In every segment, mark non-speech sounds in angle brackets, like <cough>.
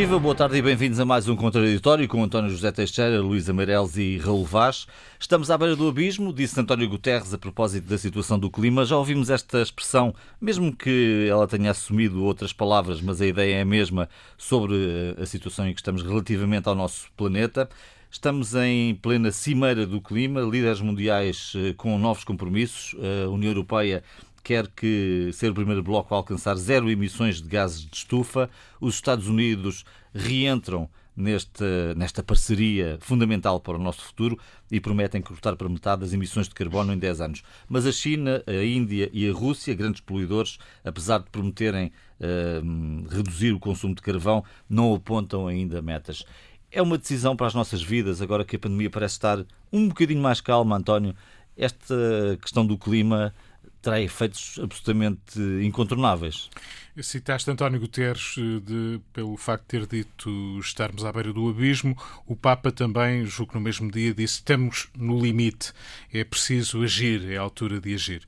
Viva, boa tarde e bem-vindos a mais um Contraditório com António José Teixeira, Luís Amarelos e Raul Vaz. Estamos à beira do abismo, disse António Guterres a propósito da situação do clima. Já ouvimos esta expressão, mesmo que ela tenha assumido outras palavras, mas a ideia é a mesma sobre a situação em que estamos relativamente ao nosso planeta. Estamos em plena cimeira do clima, líderes mundiais eh, com novos compromissos. A União Europeia quer que ser o primeiro bloco a alcançar zero emissões de gases de estufa. Os Estados Unidos reentram nesta, nesta parceria fundamental para o nosso futuro e prometem cortar para metade as emissões de carbono em 10 anos. Mas a China, a Índia e a Rússia, grandes poluidores, apesar de prometerem uh, reduzir o consumo de carvão, não apontam ainda metas. É uma decisão para as nossas vidas, agora que a pandemia parece estar um bocadinho mais calma, António. Esta questão do clima terá efeitos absolutamente incontornáveis. Citaste António Guterres eh, de, pelo facto de ter dito estarmos à beira do abismo. O Papa também, julgo que no mesmo dia, disse estamos no limite, é preciso agir, é a altura de agir.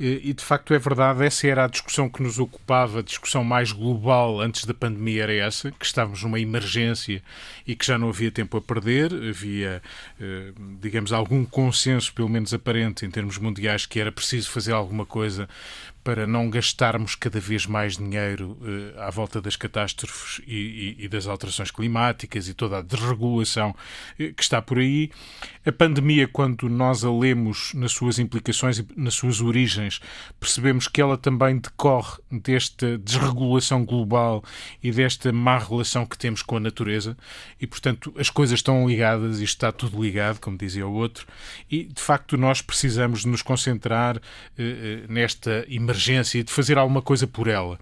Eh, e de facto é verdade, essa era a discussão que nos ocupava, a discussão mais global antes da pandemia era essa, que estávamos numa emergência e que já não havia tempo a perder, havia, eh, digamos, algum consenso, pelo menos aparente, em termos mundiais, que era preciso fazer alguma coisa para não gastarmos cada vez mais dinheiro uh, à volta das catástrofes e, e, e, das alterações climáticas e toda a desregulação uh, que está por aí. A pandemia, quando nós a lemos nas suas implicações e nas suas origens, percebemos que ela também decorre desta desregulação global e desta má relação que temos com a natureza e, portanto, as coisas estão ligadas, isto está tudo ligado, como dizia o outro, e de facto nós precisamos nos concentrar uh, nesta emergência emergência e de fazer alguma coisa por ela.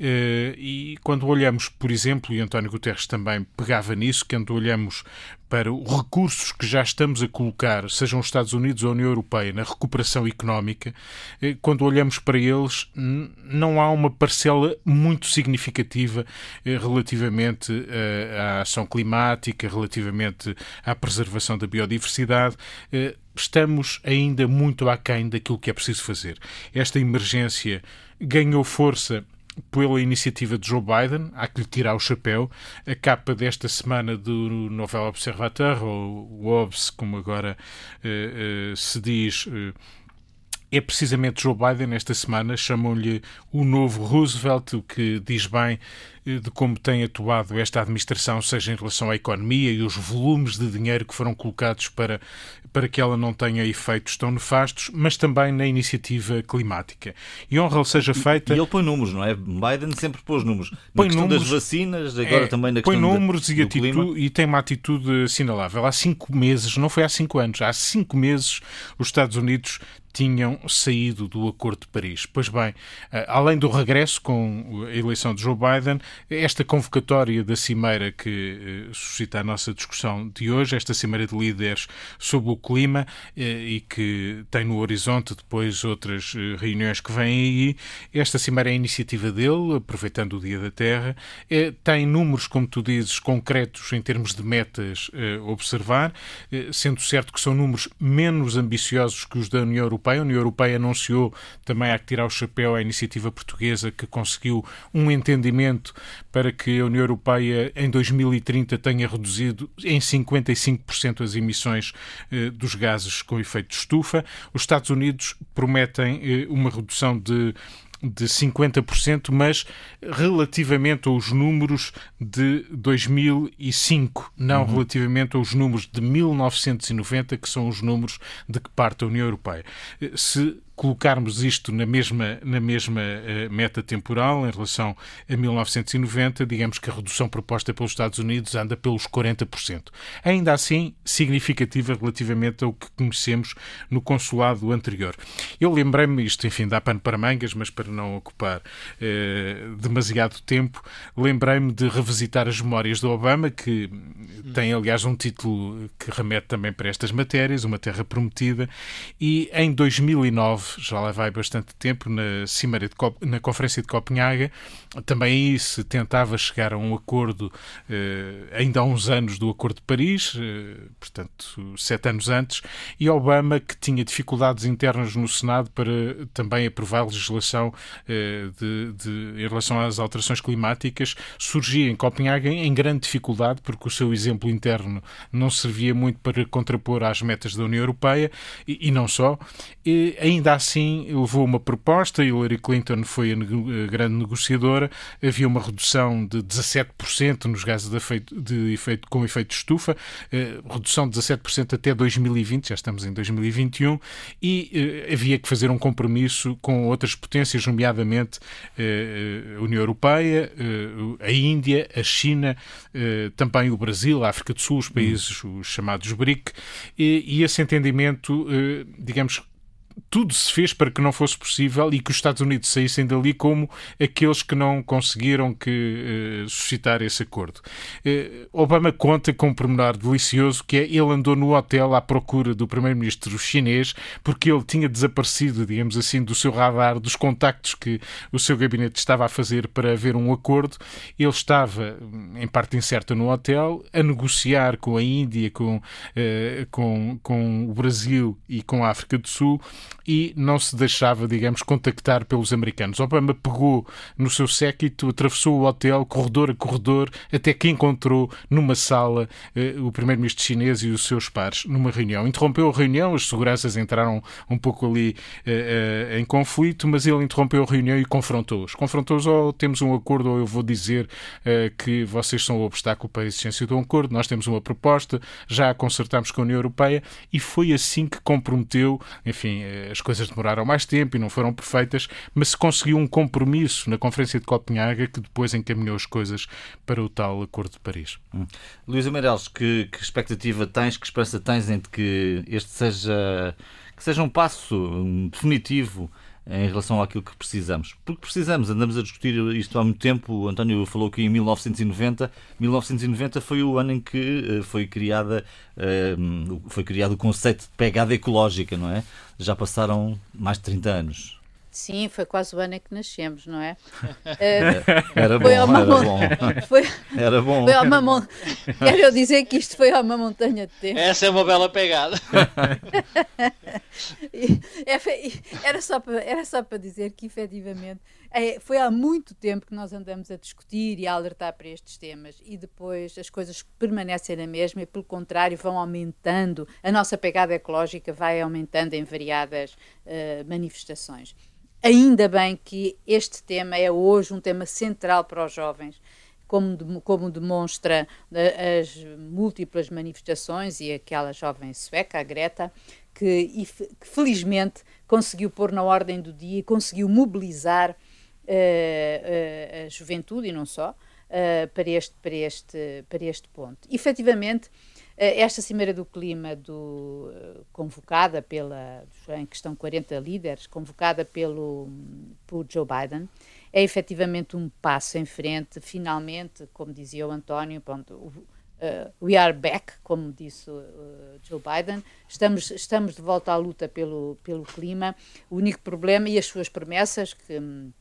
Eh, e quando olhamos, por exemplo, e António Guterres também pegava nisso, quando olhamos para os recursos que já estamos a colocar, sejam os Estados Unidos ou a União Europeia, na recuperação económica, eh, quando olhamos para eles, não há uma parcela muito significativa eh, relativamente à ação climática, relativamente à preservação da biodiversidade estamos ainda muito aquém daquilo que é preciso fazer. Esta emergência ganhou força pela iniciativa de Joe Biden, há que lhe tirar o chapéu. A capa desta semana do Novel Observateur, ou OBS, como agora uh, uh, se diz, uh, é precisamente Joe Biden, esta semana, chamam-lhe o novo Roosevelt, o que diz bem de como tem atuado esta administração, seja em relação à economia e os volumes de dinheiro que foram colocados para, para que ela não tenha efeitos tão nefastos, mas também na iniciativa climática. E honra seja feita. E, e ele põe números, não é? Biden sempre pôs números. Põe números, das vacinas, agora é, também na questão Põe números e, atitude, e tem uma atitude assinalável. Há cinco meses, não foi há cinco anos, há cinco meses os Estados Unidos tinham saído do Acordo de Paris. Pois bem, eh, além do regresso com a eleição de Joe Biden, esta convocatória da Cimeira que eh, suscita a nossa discussão de hoje, esta Cimeira de Líderes sobre o clima eh, e que tem no horizonte depois outras reuniões que vêm aí, esta Cimeira é iniciativa dele, aproveitando o Dia da Terra, tem números, como tu dizes, concretos em termos de metas a observar, sendo certo que são números menos ambiciosos que os da União Europeia. A União Europeia anunciou também há que tirar o chapéu à iniciativa portuguesa que conseguiu um entendimento para que a União Europeia em 2030 tenha reduzido em 55% as emissões eh, dos gases com efeito de estufa. Os Estados Unidos prometem eh, uma redução de de 50%, mas relativamente aos números de 2005, não uhum. relativamente aos números de 1990, que são os números de que parte a União Europeia. Eh, se colocarmos isto na mesma, na mesma uh, meta temporal em relação a 1990, digamos que a redução proposta pelos Estados Unidos anda pelos 40%. Ainda assim, significativa relativamente ao que conhecemos no consulado anterior. Eu lembrei-me, isto enfim dá pano para mangas, mas para não ocupar uh, demasiado tempo, lembrei-me de revisitar as memórias do Obama, que tem aliás um título que remete também para estas matérias, Uma Terra Prometida, e em 2009 já lá vai bastante tempo, na, de Cop na Conferência de Copenhaga. Também se tentava chegar a um acordo, eh, ainda há uns anos do Acordo de Paris, eh, portanto, sete anos antes, e Obama, que tinha dificuldades internas no Senado para também aprovar legislação eh, de, de, em relação às alterações climáticas, surgia em Copenhaga em grande dificuldade, porque o seu exemplo interno não servia muito para contrapor às metas da União Europeia e, e não só. E, ainda assim, levou uma proposta, Hillary Clinton foi a, a grande negociadora, havia uma redução de 17% nos gases de efeito, de efeito, com efeito de estufa, eh, redução de 17% até 2020, já estamos em 2021, e eh, havia que fazer um compromisso com outras potências, nomeadamente eh, a União Europeia, a Índia, a China, também o Brasil, a África do Sul, os países os chamados BRIC, e, e esse entendimento, digamos, tudo se fez para que não fosse possível e que os Estados Unidos saíssem dali como aqueles que não conseguiram que, uh, suscitar esse acordo. Uh, Obama conta com um pormenor delicioso que é ele andou no hotel à procura do primeiro-ministro chinês porque ele tinha desaparecido, digamos assim, do seu radar, dos contactos que o seu gabinete estava a fazer para haver um acordo. Ele estava, em parte incerta, no hotel, a negociar com a Índia, com, uh, com, com o Brasil e com a África do Sul e não se deixava, digamos, contactar pelos americanos. Obama pegou no seu séquito, atravessou o hotel, corredor a corredor, até que encontrou numa sala eh, o primeiro-ministro chinês e os seus pares, numa reunião. Interrompeu a reunião, as seguranças entraram um pouco ali eh, eh, em conflito, mas ele interrompeu a reunião e confrontou-os. Confrontou-os, ou oh, temos um acordo, ou eu vou dizer eh, que vocês são o obstáculo para a existência de um acordo, nós temos uma proposta, já a consertámos com a União Europeia, e foi assim que comprometeu, enfim, as coisas demoraram mais tempo e não foram perfeitas, mas se conseguiu um compromisso na Conferência de Copenhaga que depois encaminhou as coisas para o tal Acordo de Paris. Hum. Luís Amarelos, que, que expectativa tens, que esperança tens em que este seja, que seja um passo definitivo em relação àquilo que precisamos. Porque precisamos, andamos a discutir isto há muito tempo. O António falou que em 1990, 1990 foi o ano em que eh, foi criada eh, foi criado o conceito de pegada ecológica, não é? Já passaram mais de 30 anos. Sim, foi quase o ano em que nascemos, não é? <laughs> era, bom, era bom, <laughs> foi, era bom. Foi uma mon... Quero eu dizer que isto foi a uma montanha de tempo. Essa é uma bela pegada. <laughs> É, era, só para, era só para dizer que, efetivamente, é, foi há muito tempo que nós andamos a discutir e a alertar para estes temas e depois as coisas permanecem na mesma e, pelo contrário, vão aumentando. A nossa pegada ecológica vai aumentando em variadas uh, manifestações. Ainda bem que este tema é hoje um tema central para os jovens, como, como demonstra uh, as múltiplas manifestações e aquela jovem sueca, a Greta, que, que felizmente conseguiu pôr na ordem do dia e conseguiu mobilizar uh, uh, a juventude e não só para, este, para, este, para este ponto. Efetivamente, esta Cimeira do Clima, do, convocada pela, em que estão 40 líderes, convocada pelo, por Joe Biden, é efetivamente um passo em frente, finalmente, como dizia o António, pronto, Uh, we are back, como disse uh, Joe Biden, estamos, estamos de volta à luta pelo, pelo clima. O único problema e as suas promessas que, uh,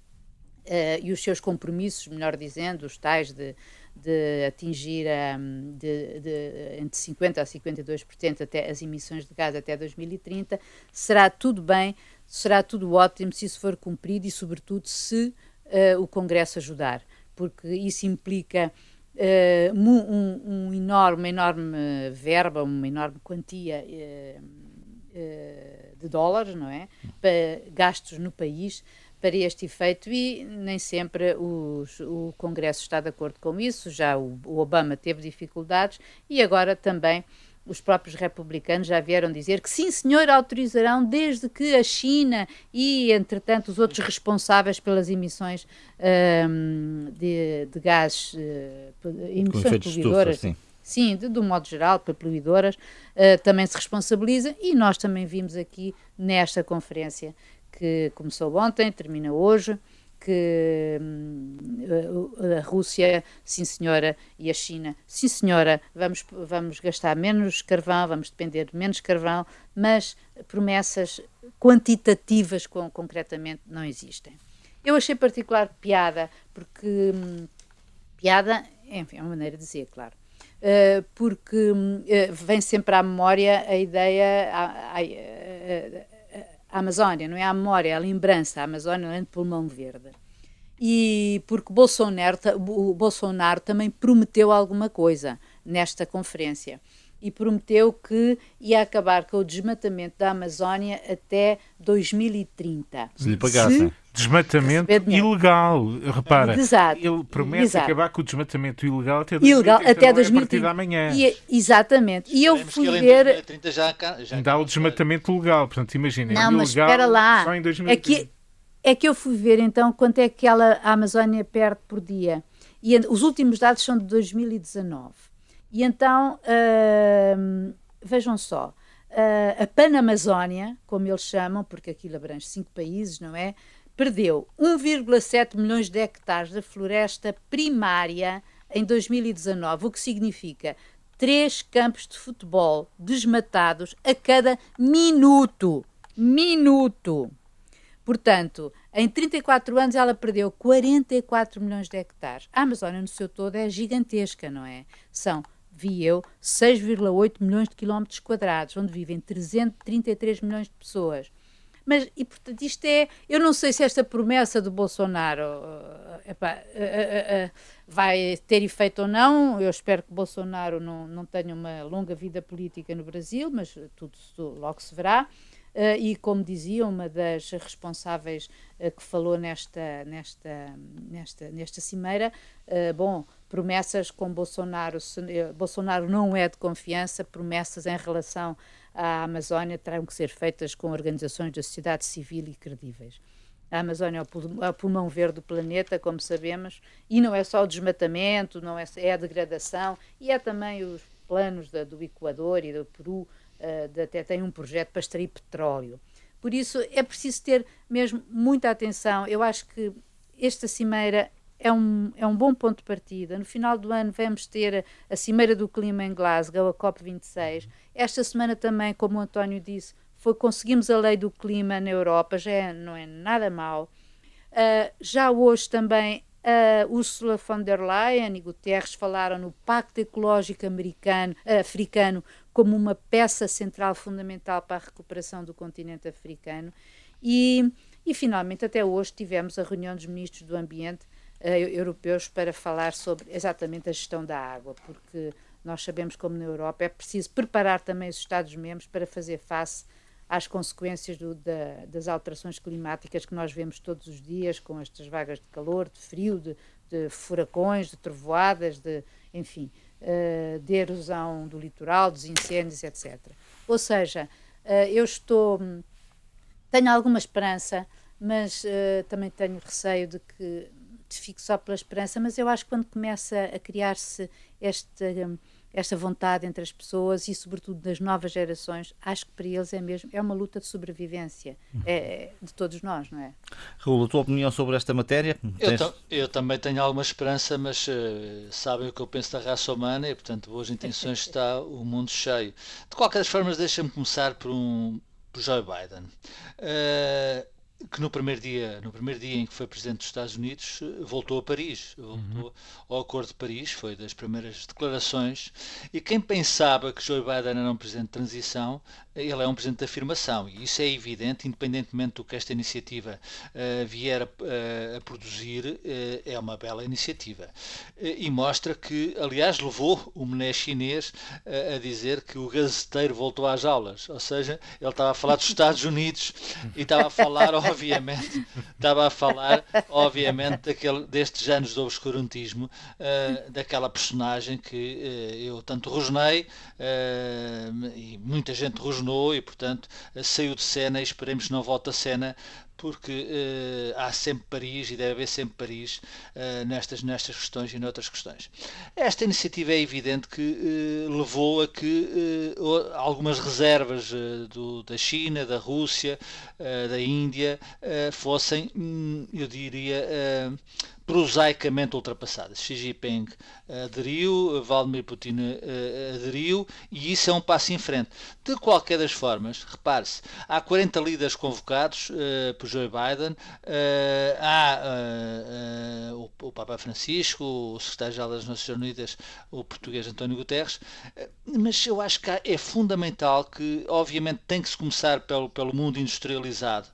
e os seus compromissos, melhor dizendo, os tais de, de atingir um, de, de, entre 50% a 52% até as emissões de gás até 2030, será tudo bem, será tudo ótimo se isso for cumprido e, sobretudo, se o Congresso ajudar, porque isso implica uh, um, um, enorme, enorme verba, uma enorme quantia uh, uh, de dólares, não é? Para gastos no país para este efeito e nem sempre os, o Congresso está de acordo com isso. Já o, o Obama teve dificuldades e agora também os próprios republicanos já vieram dizer que sim, senhor, autorizarão desde que a China e, entretanto, os outros responsáveis pelas emissões um, de, de gases, uh, emissões poluidoras. Sim. Sim, de, um modo geral, para poluidoras, uh, também se responsabilizam e nós também vimos aqui nesta conferência que começou ontem, termina hoje, que hum, a Rússia, sim senhora, e a China, sim senhora, vamos, vamos gastar menos carvão, vamos depender de menos carvão, mas promessas quantitativas com, concretamente não existem. Eu achei particular piada, porque hum, piada, enfim, é uma maneira de dizer, claro. Uh, porque uh, vem sempre à memória a ideia, a, a, a, Amazónia, não é a memória, é a lembrança, a Amazónia é um pulmão verde. E porque Bolsonaro, o Bolsonaro também prometeu alguma coisa nesta conferência e prometeu que ia acabar com o desmatamento da Amazónia até 2030. Se lhe pagassem. Se desmatamento ilegal. Repara, Exato. ele promete Exato. acabar com o desmatamento ilegal até 2030. Ilegal, até 2030. A partir de amanhã. E, exatamente. E eu fui ver. 2030 já, já Ainda há o desmatamento legal, portanto, imaginem. Não, mas espera lá. Só em É 2030. que, é que eu fui ver então quanto é que ela, a Amazónia perde por dia. E os últimos dados são de 2019. E então, hum, vejam só, uh, a Panamazónia, como eles chamam, porque aquilo abrange cinco países, não é? Perdeu 1,7 milhões de hectares da floresta primária em 2019, o que significa três campos de futebol desmatados a cada minuto. Minuto. Portanto, em 34 anos ela perdeu 44 milhões de hectares. A Amazónia no seu todo é gigantesca, não é? São vi eu, 6,8 milhões de quilómetros quadrados, onde vivem 333 milhões de pessoas. Mas, e portanto, isto é. Eu não sei se esta promessa do Bolsonaro uh, epá, uh, uh, vai ter efeito ou não. Eu espero que Bolsonaro não, não tenha uma longa vida política no Brasil, mas tudo, logo se verá. E como dizia uma das responsáveis que falou nesta, nesta, nesta, nesta cimeira, bom, promessas com Bolsonaro, Bolsonaro não é de confiança, promessas em relação à Amazónia terão que ser feitas com organizações da sociedade civil e credíveis. A Amazónia é o, pulmão, é o pulmão verde do planeta, como sabemos, e não é só o desmatamento, não é, é a degradação, e é também os planos da, do Equador e do Peru, Uh, até tem um projeto para extrair petróleo. Por isso é preciso ter mesmo muita atenção. Eu acho que esta cimeira é um, é um bom ponto de partida. No final do ano vamos ter a Cimeira do Clima em Glasgow, a COP26. Esta semana também, como o António disse, foi, conseguimos a lei do clima na Europa, já é, não é nada mal. Uh, já hoje também a Ursula von der Leyen e Guterres falaram no Pacto Ecológico Americano, uh, Africano como uma peça central fundamental para a recuperação do continente africano. E, e finalmente, até hoje, tivemos a reunião dos ministros do Ambiente uh, europeus para falar sobre exatamente a gestão da água, porque nós sabemos como na Europa é preciso preparar também os Estados-membros para fazer face às consequências do, da, das alterações climáticas que nós vemos todos os dias, com estas vagas de calor, de frio, de, de furacões, de trovoadas, de, enfim, uh, de erosão do litoral, dos incêndios, etc. Ou seja, uh, eu estou. tenho alguma esperança, mas uh, também tenho receio de que fique só pela esperança, mas eu acho que quando começa a criar-se esta. Esta vontade entre as pessoas e, sobretudo, das novas gerações, acho que para eles é mesmo é uma luta de sobrevivência é, de todos nós, não é? Raul, a tua opinião sobre esta matéria? Eu, Tens... eu também tenho alguma esperança, mas uh, sabem o que eu penso da raça humana e, portanto, boas intenções <laughs> está o mundo cheio. De qualquer das formas, deixa-me começar por um por Joe Biden. Uh, que no primeiro dia, no primeiro dia em que foi presidente dos Estados Unidos, voltou a Paris, voltou uhum. ao Acordo de Paris, foi das primeiras declarações. E quem pensava que Joe Biden era um presidente de transição, ele é um presidente de afirmação e isso é evidente, independentemente do que esta iniciativa uh, vier a, uh, a produzir, uh, é uma bela iniciativa. e mostra que, aliás, levou o mené chinês a dizer que o gazeteiro voltou às aulas, ou seja, ele estava a falar dos Estados Unidos e estava a falar, obviamente, estava a falar, obviamente, daquele, destes anos do obscurantismo, daquela personagem que eu tanto rosnei e muita gente rosnou e, portanto, saiu de cena e esperemos que não volte a cena porque uh, há sempre Paris e deve haver sempre Paris uh, nestas, nestas questões e noutras questões. Esta iniciativa é evidente que uh, levou a que algumas reservas do, da China, da Rússia, da Índia fossem, hum, eu diria, prosaicamente ultrapassadas. Xi Jinping aderiu, Vladimir Putin aderiu e isso é um passo em frente. De qualquer das formas, repare-se, há 40 líderes convocados uh, por Joe Biden, uh, há uh, o, o, Papa Francisco, o secretário-geral das Nações Unidas, o português António Guterres, mas eu acho que é fundamental que, obviamente, tem que se começar pelo, pelo mundo industrializado,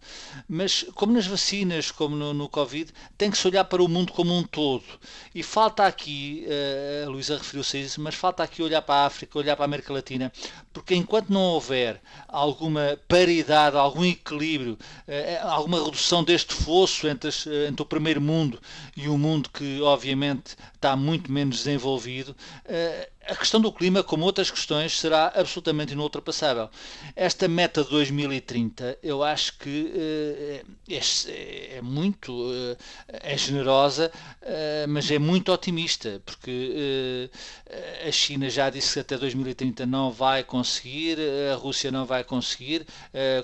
mas como nas vacinas, como no, no Covid, tem que se olhar para o mundo como um todo. E falta aqui, a Luísa referiu-se a isso, mas falta aqui olhar para a África, olhar para a América Latina, porque enquanto não houver alguma paridade, algum equilíbrio, eh, alguma redução deste fosso entre, as, eh, entre, o primeiro mundo e o mundo que, obviamente, está muito menos desenvolvido, eh, a questão do clima, como outras questões, será absolutamente inultrapassável. Esta meta de 2030, eu acho que é, é, muito é generosa, mas é muito otimista, porque a China já disse que até 2030 não vai conseguir, a Rússia não vai conseguir,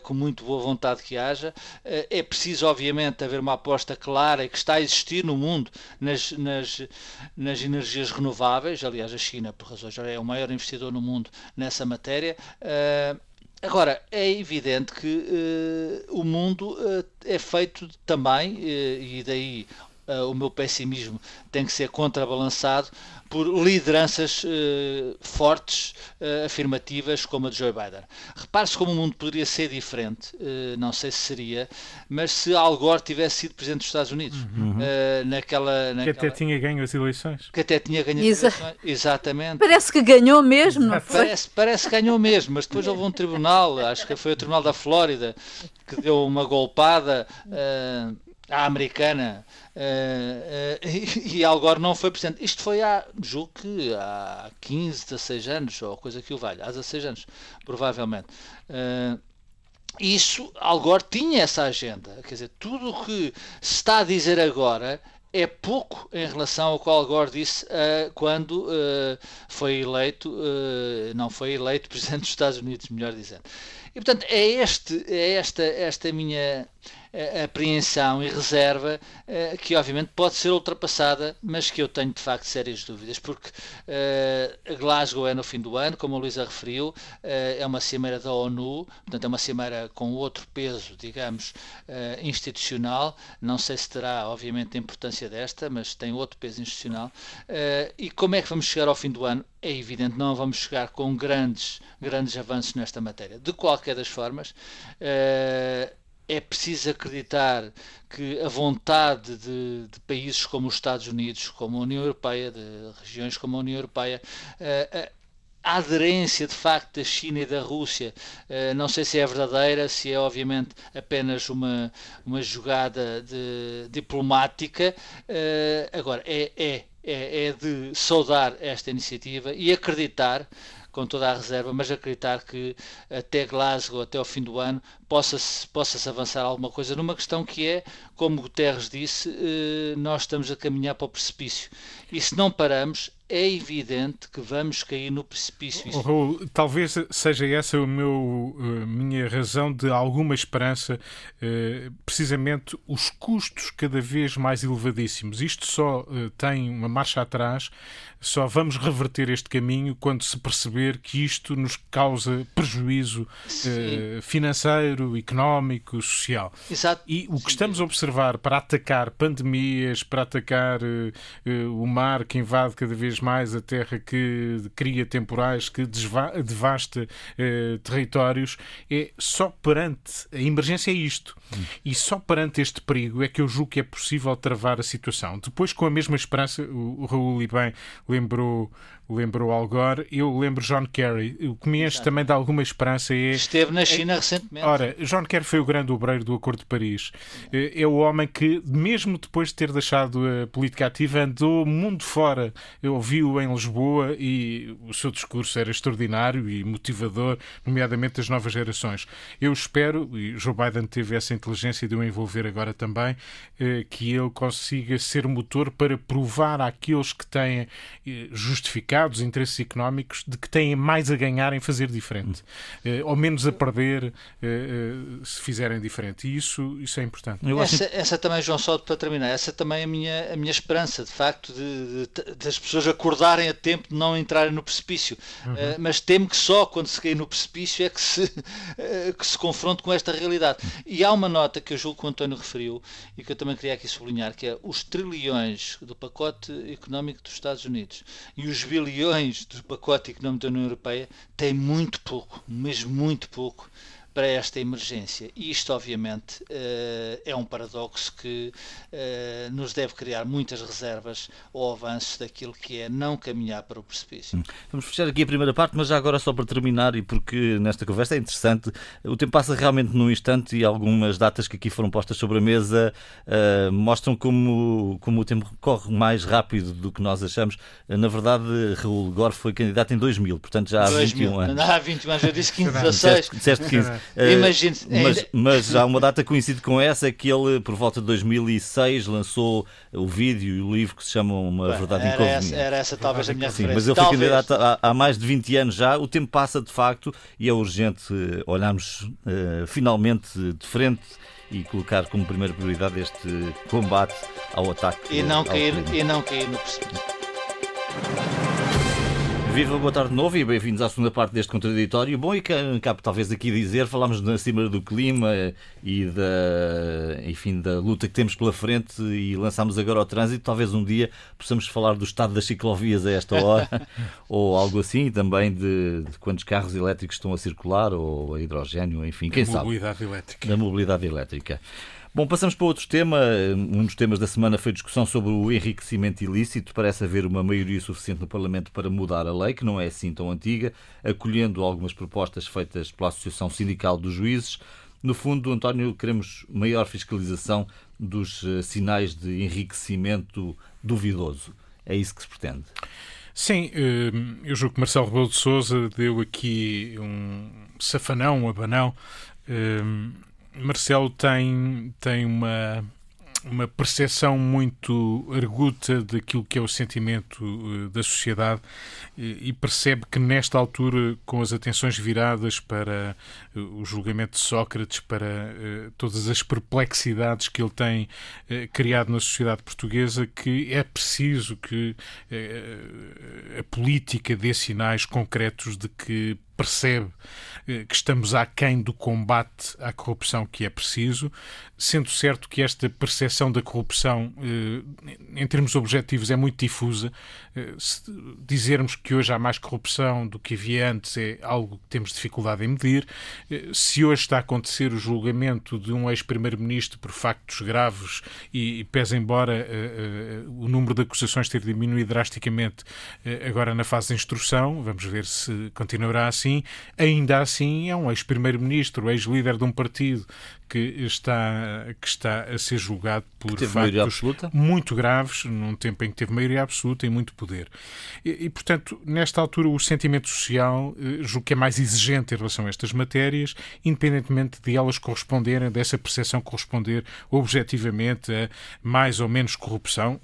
com muito boa vontade que haja. É preciso, obviamente, haver uma aposta clara que está a existir no mundo nas, nas, nas energias renováveis. Aliás, a China, por razões, é o maior investidor no mundo nessa matéria. Agora, é evidente que uh, o mundo uh, é feito também, uh, e daí o meu pessimismo tem que ser contrabalançado por lideranças uh, fortes, uh, afirmativas, como a de Joe Biden. Repare-se como o mundo poderia ser diferente, uh, não sei se seria, mas se Al Gore tivesse sido presidente dos Estados Unidos, uhum. naquela, naquela, Que até tinha ganho as eleições. Que até tinha ganho Exa as eleições, exatamente. Parece que ganhou mesmo, não foi? Parece, parece que ganhou mesmo, mas depois houve um tribunal, acho que foi o Tribunal da Flórida, que deu uma golpada à americana uh, uh, <laughs> e, e Al Gore não foi presidente. Isto foi há, julgo que há 15, 16 anos, ou coisa que o valha, há 16 anos, provavelmente. Uh, isso, Al Gore tinha essa agenda. Quer dizer, tudo o que se está a dizer agora é pouco em relação ao que Al Gore disse uh, quando uh, foi eleito, uh, não foi eleito <laughs> presidente dos Estados Unidos, melhor dizendo. E portanto é, este, é esta, esta minha apreensão e reserva eh, que obviamente pode ser ultrapassada, mas que eu tenho de facto sérias dúvidas, porque uh, Glasgow é no fim do ano, como a Luísa referiu, uh, é uma cimeira da ONU, portanto é uma cimeira com outro peso, digamos, institucional, não sei se terá obviamente a importância desta, mas tem outro peso institucional, e como é que vamos chegar ao fim do ano? É evidente, não vamos chegar com grandes, grandes avanços nesta matéria. De qualquer das formas, é preciso acreditar que a vontade de, de, países como os Estados Unidos, como a União Europeia, de regiões como a União Europeia, uh, a aderência de facto da China e da Rússia, uh, não sei se é verdadeira, se é obviamente apenas uma, uma jogada de, diplomática. Agora, é, é, é, é de saudar esta iniciativa e acreditar com toda a reserva, mas acreditar que até Glasgow, até ao fim do ano, possa-se possa avançar alguma coisa numa questão que é, como Guterres disse, eh, nós estamos a caminhar para o precipício. E se não paramos, é evidente que vamos cair no precipício. Oh, Raul, talvez seja essa a meu, eh, minha razão de alguma esperança, eh, precisamente os custos cada vez mais elevadíssimos. Isto só tem uma marcha atrás, só vamos reverter este caminho quando se perceber que isto nos causa prejuízo Sim. financeiro, económico, social. Exato. E o que estamos a observar para atacar pandemias, para atacar o mar que invade cada vez mais a terra que cria temporais, que devasta eh, territórios, é só perante a emergência é isto. Hum. E só perante este perigo é que eu julgo que é possível travar a situação. Depois, com a mesma esperança, o, o Raul e bem lembrou lembrou Al Gore, eu lembro John Kerry. O que me enche Exato. também de alguma esperança é. Esteve na China é, recentemente. Ora, John Kerry foi o grande obreiro do Acordo de Paris. É, é o homem que, mesmo depois de ter deixado a política ativa, andou mundo fora. Eu ouvi vi-o em Lisboa e o seu discurso era extraordinário e motivador, nomeadamente das novas gerações. Eu espero, e Joe Biden teve essa inteligência de o envolver agora também, eh, que ele consiga ser motor para provar àqueles que têm eh, justificados interesses económicos de que têm mais a ganhar em fazer diferente, eh, ou menos a perder se fizerem diferente. E isso, isso é importante. Essa, essa também, João, só para terminar, essa também é a minha, a minha esperança, de facto, de, de, das pessoas acordarem a tempo de não entrarem no precipício. Uhum. Uh, mas temo que só quando se cair no precipício é que se, uh, <laughs> que se confronte com esta realidade. E há uma nota que eu julgo que o António referiu e que eu também queria aqui sublinhar, que é os trilhões do pacote económico dos Estados Unidos e os bilhões do pacote económico da União Europeia têm muito pouco, mesmo muito pouco, para esta emergência. E isto, obviamente, eh, é um paradoxo que eh, nos deve criar muitas reservas ou avanços daquilo que é não caminhar para o precipício. Hum. Vamos fechar aqui a primeira parte, mas já agora só para terminar, e porque nesta conversa é interessante, o tempo passa realmente num instante e algumas datas que aqui foram postas sobre a mesa uh, mostram como, como o tempo corre mais rápido do que nós achamos. Na verdade, Raul Gore foi candidato em 2000, portanto já há 2000. 21 anos. Há 21 anos, eu disse 15, 16. Disseste 15. Eh, mas, mas há uma data coincide com essa que ele, por volta de 2006, lançou o vídeo e o livro que se chama Uma Bem, Verdade era Inconveniente. Essa, era essa talvez a minha Sim, referência. mas ele foi candidato há, há, mais de 20 anos já. O tempo passa de facto e é urgente eh, olharmos uh, finalmente de frente e colocar como primeira prioridade este combate ao ataque. E não, cair, e não cair no precipício. Viva, boa tarde de novo e bem-vindos à segunda parte deste contraditório. Bom, e cabe talvez aqui dizer, falámos na cima do clima e da, enfim, da luta que temos pela frente e lançámos agora ao trânsito. Talvez um dia possamos falar do estado das ciclovias a esta hora <laughs> ou algo assim, e também de, de, quantos carros elétricos estão a circular ou a hidrogênio, enfim, quem sabe. Da mobilidade elétrica. Da mobilidade elétrica. Bom, passamos para outro tema. Um dos temas da semana foi a discussão sobre o enriquecimento ilícito. Parece haver uma maioria suficiente no Parlamento para mudar a lei, que não é assim tão antiga, acolhendo algumas propostas feitas pela Associação Sindical dos Juízes. No fundo, António, queremos maior fiscalização dos eh, sinais de enriquecimento duvidoso. É isso que se pretende? Sim, eh, eu julgo que Marcelo Rebelo de Sousa deu aqui um safanão, um abanão eh, Marcelo tem, tem uma, uma percepção muito arguta daquilo que é o sentimento uh, da sociedade e percebe que nesta altura, com as atenções viradas para uh, o julgamento de Sócrates, para uh, todas as perplexidades que ele tem criado na sociedade portuguesa, que é preciso que a política dê sinais concretos de que percebe eh, que estamos aquém do combate à corrupção que é preciso, sendo certo que esta percepção da corrupção, eh, em termos objetivos, é muito difusa. Eh, se dizermos que hoje há mais corrupção do que havia antes é algo que temos dificuldade em medir. Se hoje está a acontecer o julgamento de um ex-primeiro-ministro por factos graves e, pese embora o número de acusações ter diminuído drasticamente agora na fase de instrução, vamos ver se continuará assim, ainda assim é um ex-primeiro-ministro, ex-líder de um partido que está, que está a ser julgado por factos muito graves, num tempo em que teve maioria absoluta e muito poder. E, e portanto, nesta altura, o sentimento social eh, julgo que é mais exigente em relação a estas matérias, independentemente de elas corresponderem, dessa percepção corresponder objetivamente a mais ou menos corrupção,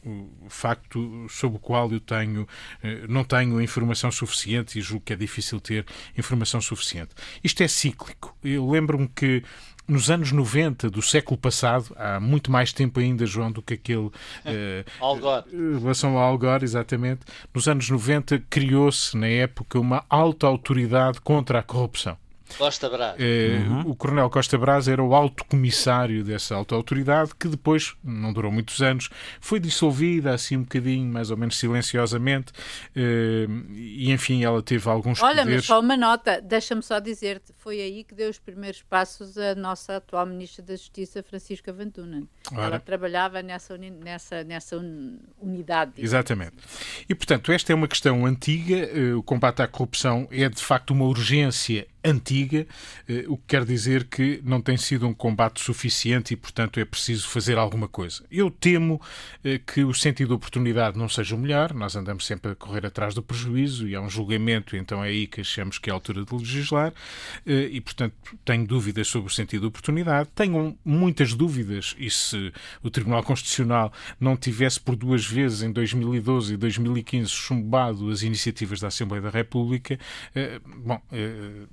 facto sobre o qual eu tenho, eh, não tenho informação suficiente e julgo que é difícil ter informação suficiente. Isto é cíclico. Eu lembro-me que nos anos 90 do século passado, há muito mais tempo ainda, João, do que aquele. Uh, <laughs> Al Gore. Em relação ao Al Gore, exatamente. Nos anos 90 criou-se, na época, uma alta autoridade contra a corrupção. Costa Braz. É, uhum. O Coronel Costa Braz era o alto comissário dessa alta autoridade, que depois, não durou muitos anos, foi dissolvida assim um bocadinho, mais ou menos silenciosamente, eh, e enfim, ela teve alguns Olha, poderes... mas só uma nota, deixa-me só dizer-te, foi aí que deu os primeiros passos a nossa atual Ministra da Justiça, Francisca Vantuna. Ela trabalhava nessa, uni... nessa, nessa unidade. Exatamente. E, portanto, esta é uma questão antiga, eh, o combate à corrupção é de facto uma urgência antiga, eh, o que quer dizer que não tem sido um combate suficiente e, portanto, é preciso fazer alguma coisa. Eu temo eh, que o sentido de oportunidade não seja o melhor, nós andamos sempre a correr atrás do prejuízo e há um julgamento, então é aí que achamos que é a altura de legislar e, portanto, tenho dúvidas sobre o sentido de oportunidade. Tenho muitas dúvidas e se o Tribunal Constitucional não tivesse por duas vezes, em 2012 e 2015, chumbado as iniciativas da Assembleia da República, eh, bom, eh,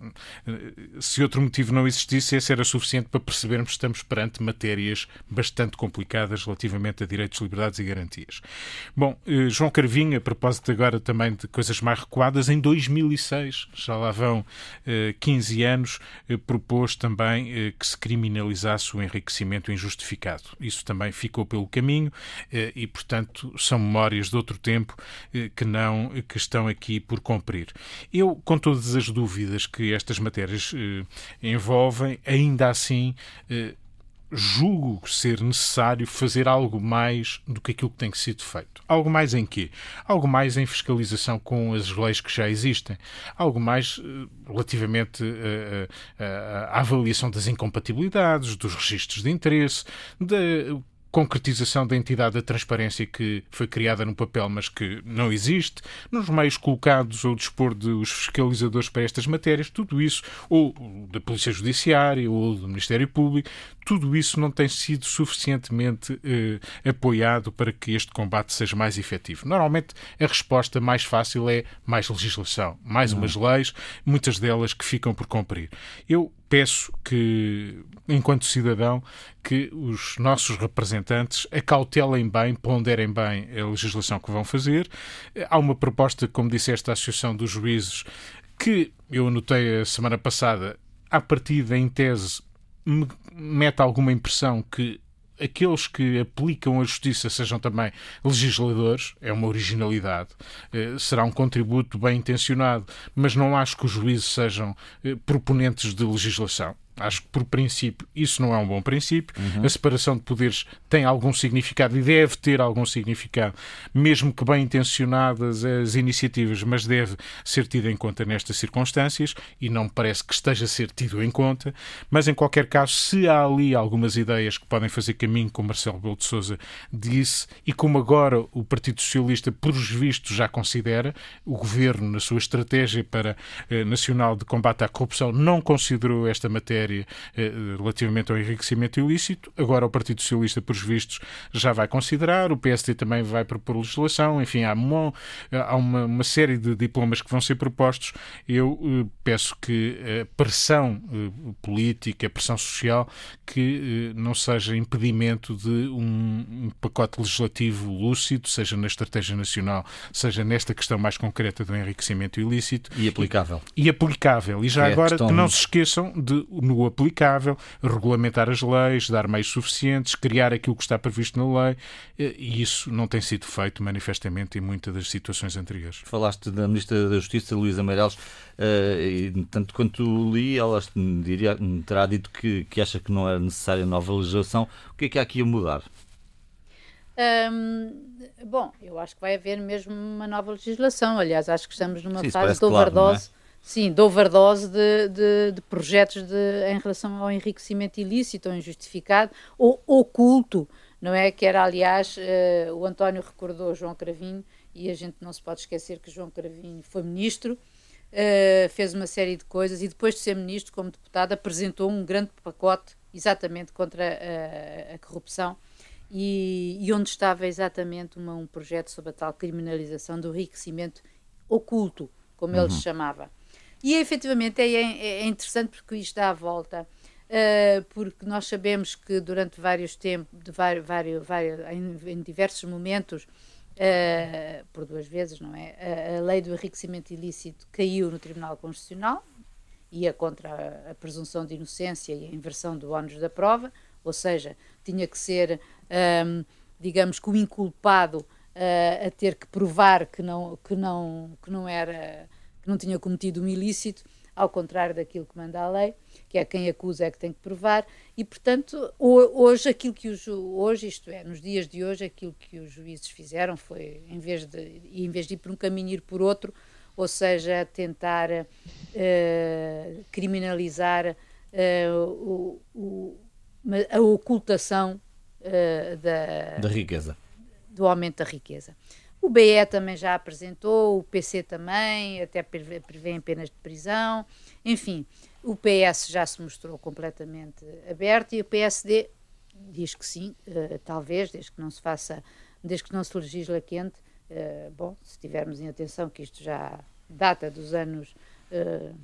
se outro motivo não existisse, esse era suficiente para percebermos que estamos perante matérias bastante complicadas relativamente a direitos, liberdades e garantias. Bom, eh, João Carvinho, a propósito agora também de coisas mais recuadas, em 2006, já lá vão 15 anos, propôs também que se criminalizasse o enriquecimento injustificado. Isso também ficou pelo caminho e, portanto, são memórias de outro tempo que não que estão aqui por cumprir. Eu, com todas as dúvidas que estas matérias eh, envolvem, ainda assim eh, julgo ser necessário fazer algo mais do que aquilo que tem sido feito. Algo mais em quê? Algo mais em fiscalização com as leis que já existem. Algo mais eh, relativamente à avaliação das incompatibilidades, dos registros de interesse, da concretização da entidade da transparência que foi criada no papel, mas que não existe, nos meios colocados ou dispor dos fiscalizadores para estas matérias, tudo isso, ou da Polícia Judiciária, ou do Ministério Público, tudo isso não tem sido suficientemente eh, apoiado para que este combate seja mais efetivo. Normalmente a resposta mais fácil é mais legislação, mais não. umas leis, muitas delas que ficam por cumprir. Eu peço que, enquanto cidadão, que os nossos representantes acautelem bem, ponderem bem a legislação que vão fazer. Há uma proposta, como disseste, da Associação dos Juízes, que eu anotei a semana passada, a partir em tese, me mete alguma impressão que aqueles que aplicam a justiça sejam também legisladores, é uma originalidade, eh, será um contributo bem intencionado, mas não acho que os juízes sejam eh, proponentes de legislação. Acho que, por princípio, isso não é um bom princípio. Uhum. A separação de poderes tem algum significado e deve ter algum significado, mesmo que bem intencionadas as iniciativas, mas deve ser tida em conta nestas circunstâncias e não me parece que esteja a ser tido em conta. Mas, em qualquer caso, se há ali algumas ideias que podem fazer caminho, como Marcelo Belo de Souza disse, e como agora o Partido Socialista, por os vistos, já considera, o governo, na sua estratégia para, eh, nacional de combate à corrupção, não considerou esta matéria matéria eh, relativamente ao enriquecimento ilícito. Agora o Partido Socialista, por vistos, já vai considerar, o PSD também vai propor legislação, enfim, há uma, há uma, uma série de diplomas que vão ser propostos. Eu eh, peço que a pressão eh, política, a pressão social, que não seja impedimento de um, um pacote legislativo lúcido, seja na estratégia nacional, seja nesta questão mais concreta do enriquecimento ilícito. E aplicável. E, e aplicável. E já é agora que não se esqueçam de, no o aplicável, regulamentar as leis, dar meios suficientes, criar aquilo que está previsto na lei, eh, e isso não tem sido feito manifestamente em muitas das situações anteriores. Falaste da Ministra da Justiça, Luísa Meireles, eh, e tanto quanto li, ela diria, terá dito que, que acha que não é necessária nova legislação. O que é que há aqui a mudar? bom, eu acho que vai haver mesmo uma nova legislação. Aliás, acho que estamos numa Sim, fase de overdose. Claro, Sim, de overdose de, de, de projetos de, em relação ao enriquecimento ilícito ou injustificado ou oculto, não é? Que era, aliás, uh, o António recordou João Cravinho e a gente não se pode esquecer que João Cravinho foi ministro, uh, fez uma série de coisas e depois de ser ministro, como deputado, apresentou um grande pacote exatamente contra a, a corrupção e, e, onde estava exatamente uma, um projeto sobre a tal criminalização do enriquecimento oculto, como uhum. ele chamava. E efetivamente é, é, é interessante porque isto dá a volta. Uh, porque nós sabemos que durante vários tempos, de vários, vários, em, em, diversos momentos, uh, por duas vezes, não é? A, a, lei do enriquecimento ilícito caiu no Tribunal Constitucional, ia contra a, a presunção de inocência e a inversão do ónus da prova, ou seja, tinha que ser, um, digamos que o inculpado uh, a ter que provar que não, que não, que não era que não tinha cometido um ilícito, ao contrário daquilo que manda a lei, que é quem acusa é que tem que provar, e portanto, hoje aquilo que os hoje, isto é, nos dias de hoje, aquilo que os juízes fizeram foi, em vez de, em vez de ir por um caminho ir por outro, ou seja, tentar uh, criminalizar uh, o, o, a ocultação uh, da, da riqueza. Do aumento da riqueza. O BE também já apresentou, o PC também, até prevê penas de prisão. Enfim, o PS já se mostrou completamente aberto e o PSD diz que sim, uh, talvez, desde que não se faça, desde que não se legisla quente. Uh, bom, se tivermos em atenção que isto já data dos anos. Uh,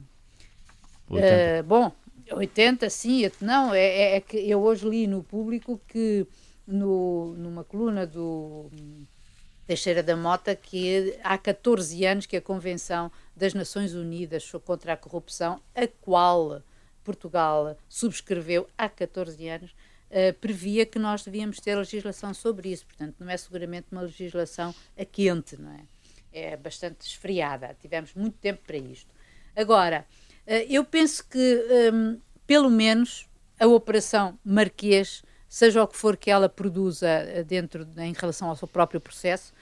80. bom, 80, sim, não, é, é, é, que eu hoje li no público que no, numa coluna do Teixeira da Mota que há 14 anos que a Convenção das Nações Unidas contra a Corrupção, a qual Portugal subscreveu há 14 anos, uh, previa que nós devíamos ter legislação sobre isso. Portanto, não é seguramente uma legislação a quente, não é? É bastante esfriada. Tivemos muito tempo para isto. Agora, uh, eu penso que, um, pelo menos, a Operação Marquês seja o que for que ela produza eh, dentro em relação ao seu próprio processo,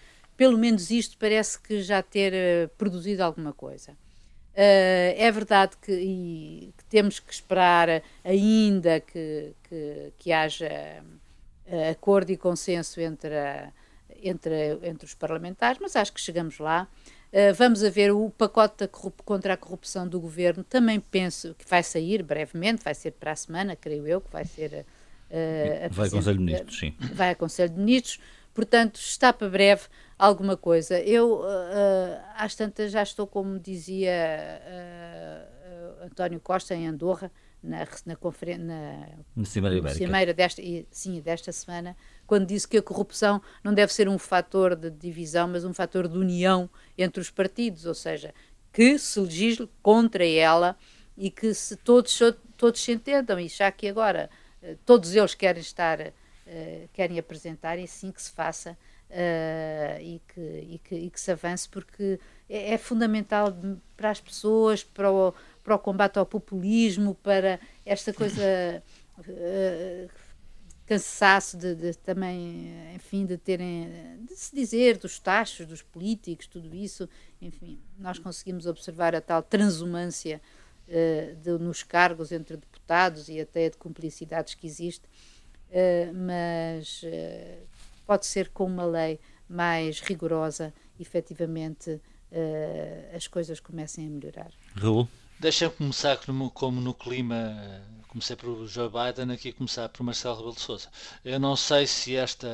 pelo menos isto parece que já ter uh, produzido alguma coisa. Uh, é verdade que, e, que, temos que esperar ainda que, que, que haja uh, acordo e consenso entre, a, entre, entre os parlamentares, mas acho que chegamos lá. Uh, vamos a ver o pacote contra a corrupção do governo. Também penso que vai sair brevemente, vai ser para a semana, creio eu, que vai ser vai ao Conselho de Ministros, sim. Vai ao Conselho de Ministros, portanto, está para breve alguma coisa. Eu, uh, às tantas, já estou, como dizia uh, António Costa, em Andorra, na, na, na, na Cimeira Ibérica. Cimeira desta, sim, desta semana, quando disse que a corrupção não deve ser um fator de divisão, mas um fator de união entre os partidos, ou seja, que se legisle contra ela e que se todos, todos se entendam. E já que agora eh, todos eles querem estar, uh, querem apresentar e sim que se faça uh, e, que, e, que, e, que, se avance, porque é, é, fundamental para as pessoas, para o, para o combate ao populismo, para esta coisa. Uh, cansaço de, de, também, enfim, de terem, de se dizer dos taxos, dos políticos, tudo isso, enfim, nós conseguimos observar a tal transumância uh, de, nos cargos entre deputados e até de cumplicidades que existe, mas uh, pode ser com uma lei mais rigorosa, efetivamente, as coisas comecem a melhorar. Raul? Deixa-me começar como no clima comecei por Joe Biden, aqui começar por Marcelo Rebelo de Sousa. Eu não sei se esta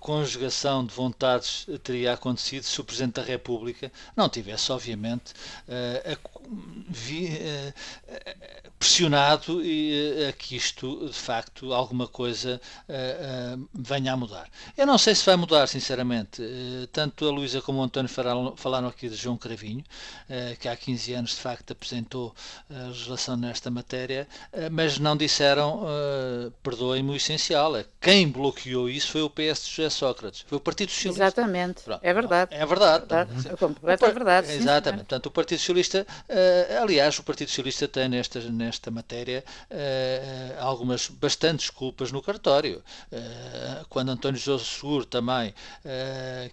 conjugação de vontades teria acontecido se o Presidente da República não tivesse, obviamente, vi, uh, pressionado e, a que isto, de facto, alguma coisa venha a mudar. Eu não sei se vai mudar, sinceramente. tanto a Luísa como o António falaram aqui de João Cravinho, que há 15 anos, de facto, apresentou a legislação nesta matéria, mas não disseram, uh, perdoem-me o essencial, é quem bloqueou isso foi o PS de José Sócrates, foi o Partido Socialista. Exatamente, Pronto. é verdade. É verdade. É verdade. É, é verdade. Sim. Exatamente, portanto o Partido Socialista, uh, aliás, o Partido Socialista tem nesta, nesta matéria uh, algumas bastantes culpas no cartório. quando António José Seguro também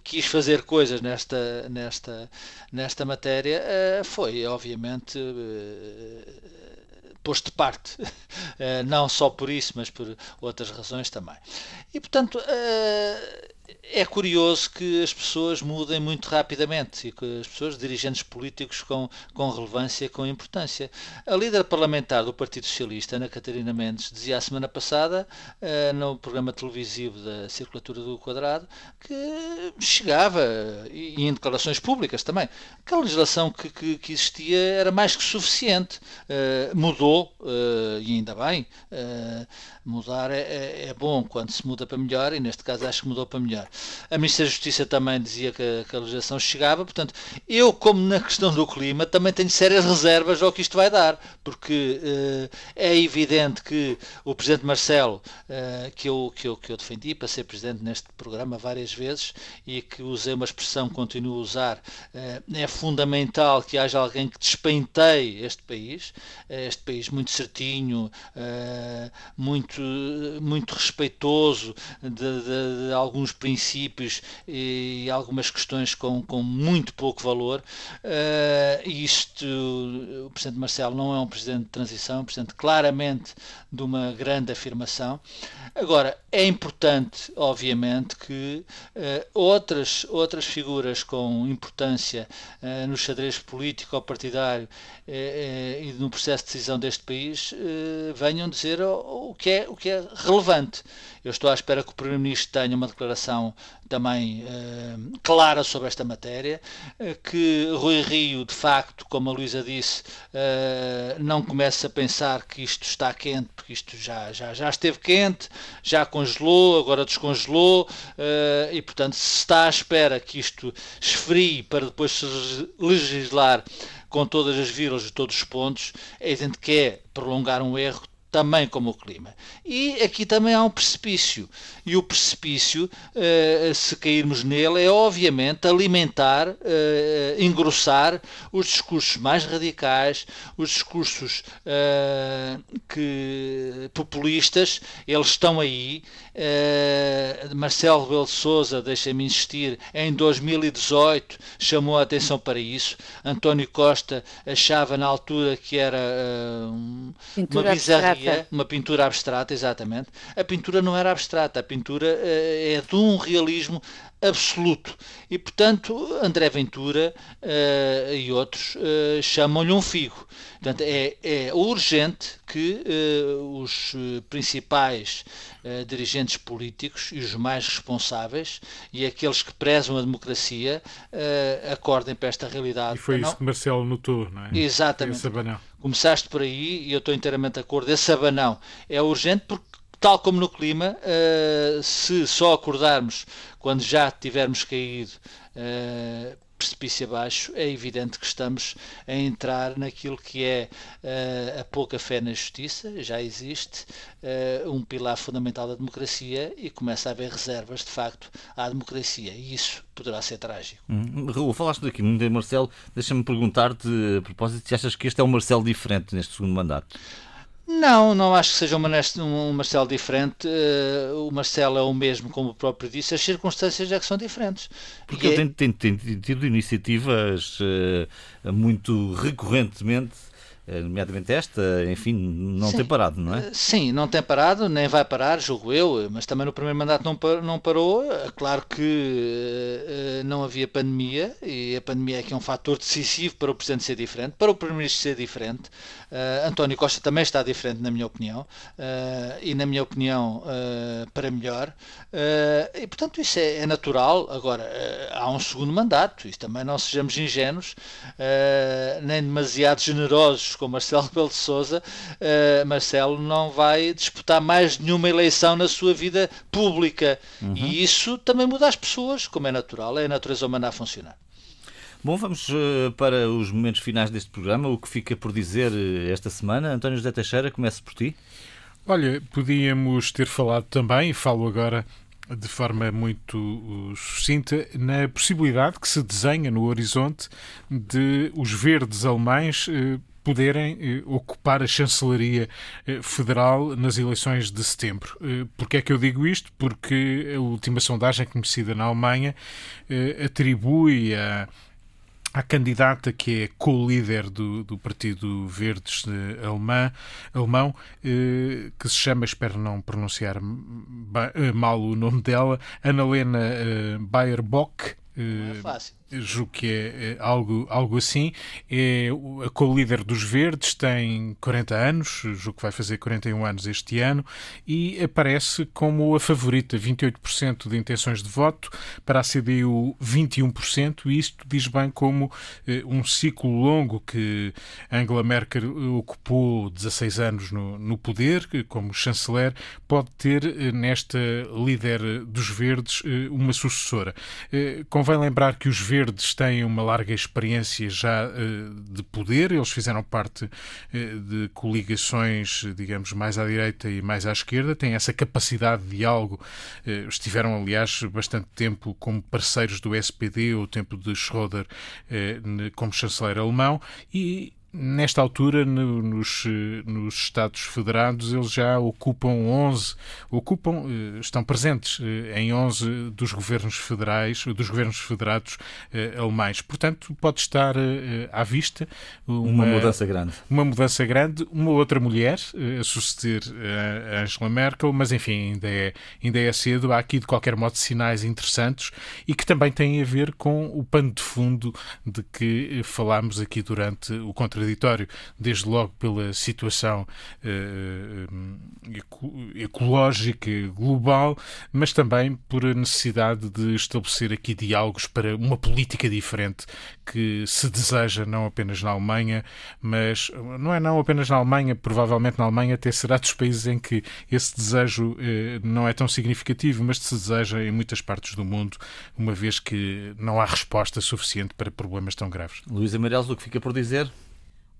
quis fazer coisas nesta, nesta, nesta matéria, foi obviamente posto de parte, <laughs> eh, não só por isso, mas por outras razões também. E portanto, eh, é curioso que as pessoas mudem muito rapidamente e que as pessoas, dirigentes políticos com, com relevância, com importância. A líder parlamentar do Partido Socialista, Ana Catarina Mendes, dizia a semana passada, uh, no programa televisivo da Circulatura do Quadrado, que chegava, e, e em declarações públicas também, que a legislação que, que, que existia era mais que suficiente. Uh, mudou, uh, e ainda bem, mudar é, é, é bom quando se muda para melhor, e neste caso acho que mudou para melhor. A Ministra da Justiça também dizia que, que a legislação chegava, portanto, eu, como na questão do clima, também tenho sérias reservas ao que isto vai dar, porque uh, é evidente que o Presidente Marcelo, uh, que, eu, que, eu, que eu defendi para ser Presidente neste programa várias vezes e que usei uma expressão que continuo a usar, uh, é fundamental que haja alguém que despenteie este país, este país muito certinho, muito, muito respeitoso de, de, de alguns princípios princípios e algumas questões com, com muito pouco valor. Uh, isto, o Presidente Marcelo não é um Presidente de transição, é um Presidente claramente de uma grande afirmação. Agora, é importante, obviamente, que uh, outras, outras figuras com importância uh, no xadrez político ou partidário e no processo de decisão deste país venham dizer o, o, que é, o que é relevante. Eu estou à espera que o Primeiro-Ministro tenha uma declaração também uh, clara sobre esta matéria, uh, que Rui Rio, de facto, como a Luísa disse, uh, não comece a pensar que isto está quente, porque isto já, já, já esteve quente, já congelou, agora descongelou, e portanto, se está à espera que isto esfrie para depois se legislar com todas as vírgulas e todos os pontos, é evidente que é prolongar um erro também como o clima. E aqui também há um precipício. E o precipício, eh, se cairmos nele, é obviamente alimentar, eh, engrossar os discursos mais radicais, os discursos eh, que, populistas, eles estão aí. Marcelo Rebelo de Sousa, deixa-me insistir, em 2018 chamou a atenção para isso. António Costa achava na altura que era uma bizarria uma pintura abstrata, exatamente. A pintura não era abstrata, a pintura uh, é de um realismo absoluto. E, portanto, André Ventura uh, e outros uh, chamam-lhe um figo. Portanto, é, é urgente que uh, os principais dirigentes políticos e os mais responsáveis e aqueles que prezam a democracia acordem para esta realidade. E foi isso não... que Marcelo notou, não é? Exatamente. Começaste por aí e eu estou inteiramente de acordo. Esse abanão é urgente porque tal como no clima, uh, se só acordarmos quando já tivermos caído uh, precipício abaixo, é evidente que estamos a entrar naquilo que é uh, a pouca fé na justiça, já existe uh, um pilar fundamental da democracia e começa a haver reservas, de facto, à democracia, e isso poderá ser trágico. Hum, Raul, falaste daqui muito de Marcelo, deixa-me perguntar-te, a propósito, se achas que este é um Marcelo diferente neste segundo mandato? Não, não acho que seja um, Marcelo diferente. Uh, o Marcelo é o mesmo, como o próprio disse, as circunstâncias é que são diferentes. Porque ele é... tem, tem, tem, tido iniciativas uh, muito recorrentemente eh, nomeadamente esta, enfim, não sim. tem parado, não é? Sim, não tem parado, nem vai parar, julgo eu, mas também no primeiro mandato não, não parou. Claro que não havia pandemia, e a pandemia é que é um fator decisivo para o Presidente ser diferente, para o Primeiro-Ministro ser diferente. António Costa também está diferente, na minha opinião, e na minha opinião, para melhor. e portanto, isso é, é natural. Agora, há um segundo mandato, e também não sejamos ingênuos, nem demasiado generosos com Marcelo <laughs> Rebelo de Sousa, uh, Marcelo não vai disputar mais nenhuma eleição na sua vida pública. Uhum. E isso também muda as pessoas, como é natural, é a natureza humana a funcionar. Bom, vamos uh, para os momentos finais deste programa. O que fica por dizer uh, esta semana? António José Teixeira, começo por ti. Olha, podíamos ter falado também, e falo agora de forma muito sucinta, na possibilidade que se desenha no horizonte de os verdes alemães poderem eh, ocupar a chancelaria eh, federal nas eleições de setembro. Eh, Porquê é que eu digo isto? Porque a última sondagem conhecida na Alemanha atribui a a candidata que é co-líder do, do Partido Verdes alemã, alemão, que se chama, espero não pronunciar mal o nome dela, Annalena Baerbock. Não é fácil julgo que é, é algo, algo assim. É a co-líder dos Verdes, tem 40 anos, julgo que vai fazer 41 anos este ano, e aparece como a favorita, 28% de intenções de voto, para a CDU 21%, e isto diz bem como eh, um ciclo longo que Angela Merkel ocupou 16 anos no, no poder, como chanceler, pode ter eh, nesta líder dos Verdes eh, uma sucessora. Convém lembrar que os Verdes Verdes têm uma larga experiência já uh, de poder, eles fizeram parte uh, de coligações, digamos, mais à direita e mais à esquerda, têm essa capacidade de diálogo, uh, estiveram, aliás, bastante tempo como parceiros do SPD, ou tempo de Schröder como chanceler alemão, e Nesta altura, no, nos, nos Estados Federados, eles já ocupam 11, ocupam, eh, estão presentes eh, em 11 dos governos federais, dos governos federados eh, alemães. Portanto, pode estar à vista uma, uma, mudança grande. Uma mudança grande, uma outra mulher a suceder a Angela Merkel, mas enfim, ainda é, ainda é cedo. Há aqui, de qualquer modo, sinais interessantes e que também têm a ver com o pano de fundo de que falámos aqui durante o contra contraditório, desde logo pela situação uh, ecológica global, mas também por a necessidade de estabelecer aqui diálogos para uma política diferente que se deseja não apenas na Alemanha, mas não é não apenas na Alemanha, provavelmente na Alemanha até será dos países em que esse desejo eh, não é tão significativo, mas se deseja em muitas partes do mundo, uma vez que não há resposta suficiente para problemas tão graves. Luís Amarelos, o que fica por dizer?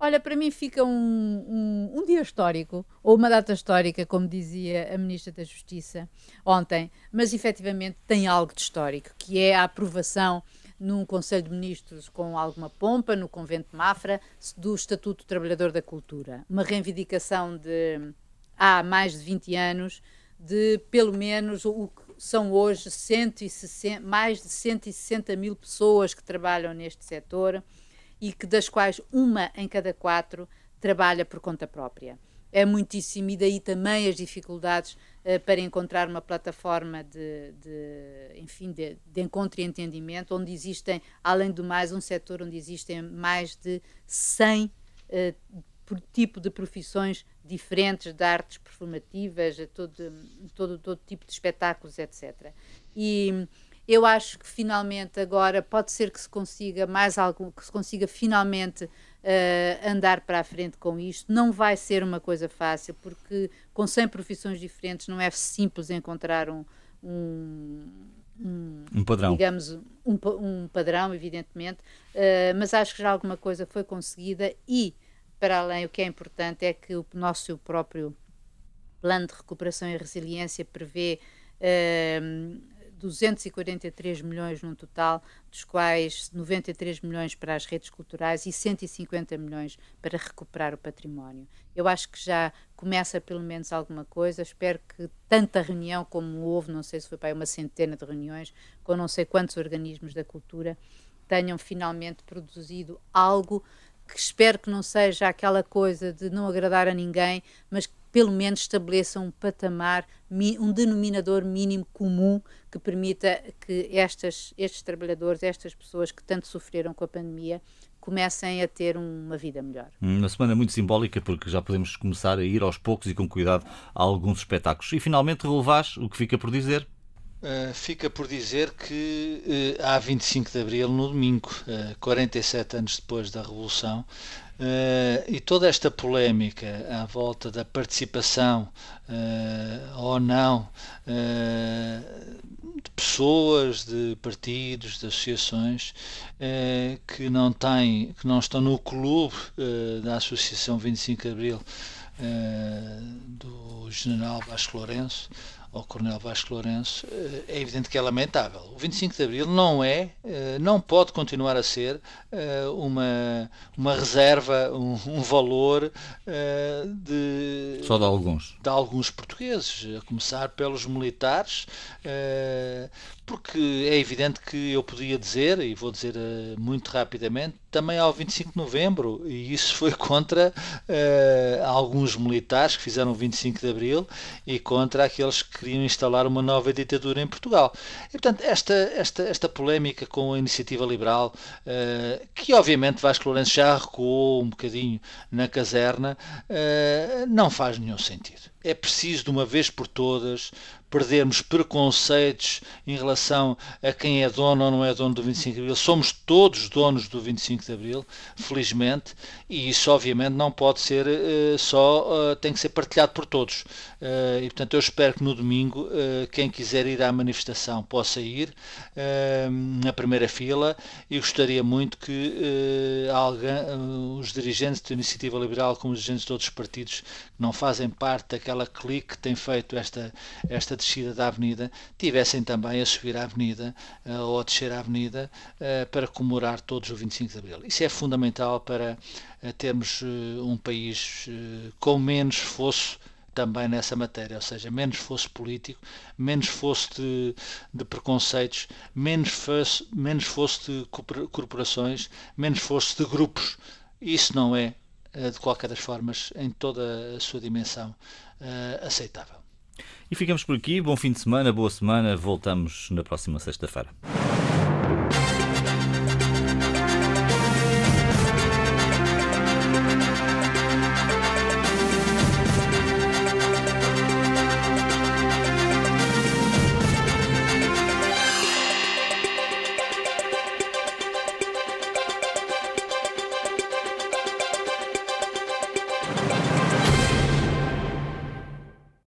Olha, para mim fica um, um, um, dia histórico, ou uma data histórica, como dizia a Ministra da Justiça ontem, mas efetivamente tem algo de histórico, que é a aprovação num Conselho de Ministros com alguma pompa, no Convento de Mafra, do Estatuto do Trabalhador da Cultura. Uma reivindicação de há mais de 20 anos, de pelo menos o que são hoje 160, mais de 160 mil pessoas que trabalham neste setor e que das quais uma em cada quatro trabalha por conta própria. É muitíssimo, e daí também as dificuldades uh, para encontrar uma plataforma de, de enfim, de, de, encontro e entendimento, onde existem, além do mais, um setor onde existem mais de 100 uh, eh, tipo de profissões diferentes, de artes performativas, todo, todo, todo tipo de espetáculos, etc. E eu acho que finalmente agora pode ser que se consiga mais algo, que se consiga finalmente uh, andar para a frente com isto. Não vai ser uma coisa fácil, porque com 100 profissões diferentes não é simples encontrar um, um um, um, padrão. Digamos, um, padrão, evidentemente, uh, mas acho que já alguma coisa foi conseguida e, para além, o que é importante é que o nosso próprio plano de recuperação e resiliência prevê uh, 243 milhões no total, dos quais 93 milhões para as redes culturais e 150 milhões para recuperar o património. Eu acho que já começa pelo menos alguma coisa. Espero que tanta reunião como houve, não sei se foi para uma centena de reuniões, com não sei quantos organismos da cultura, tenham finalmente produzido algo que espero que não seja aquela coisa de não agradar a ninguém, mas que pelo menos estabeleça um patamar, um denominador mínimo comum que permita que estas, estes trabalhadores, estas pessoas que tanto sofreram com a pandemia, comecem a ter uma vida melhor. Uma semana muito simbólica, porque já podemos começar a ir aos poucos e com cuidado a alguns espetáculos. E finalmente, relevás o que fica por dizer. Uh, fica por dizer que uh, há 25 de Abril, no domingo, uh, 47 anos depois da Revolução, Uh, e toda esta polémica à volta da participação uh, ou não uh, de pessoas, de partidos, de associações que não têm, que não estão no clube da Associação 25 de Abril do General Vasco Lourenço ao Coronel Vasco Lourenço, eh, é evidente que é lamentável. O 25 de Abril não é, eh, não pode continuar a ser eh, uma, uma reserva, um, um valor de... Só de alguns. De alguns portugueses, a começar pelos militares, porque é evidente que eu podia dizer, e vou dizer muito rapidamente, também ao 25 de novembro, e isso foi contra uh, alguns militares que fizeram o 25 de abril e contra aqueles que queriam instalar uma nova ditadura em Portugal. E, portanto, esta, esta, esta polémica com a iniciativa liberal, uh, que obviamente Vasco Lourenço já recuou um bocadinho na caserna, uh, não faz nenhum sentido. É preciso, de uma vez por todas, perdermos preconceitos em relação a quem é dono ou não é dono do 25 de Abril. Somos todos donos do 25 de Abril, felizmente, e isso obviamente não pode ser uh, só, uh, tem que ser partilhado por todos. Uh, e portanto eu espero que no domingo quem quiser ir à manifestação possa ir na primeira fila e gostaria muito que alguém, os dirigentes da Iniciativa Liberal, como os dirigentes de outros partidos que não fazem parte daquela aquela clique que tem feito esta, esta descida da avenida, tivessem também a subir a avenida uh, ou a descer a avenida uh, para comemorar todos o 25 de Abril. Isso é fundamental para uh, termos um país com menos fosso também nessa matéria, ou seja, menos fosse político, menos fosse de, de preconceitos, menos fosse, menos fosse de corporações, menos fosse de grupos. Isso não é, eh, de qualquer das formas, em toda a sua dimensão, uh, aceitável. E ficamos por aqui. Bom fim de semana, boa semana. Voltamos na próxima sexta-feira.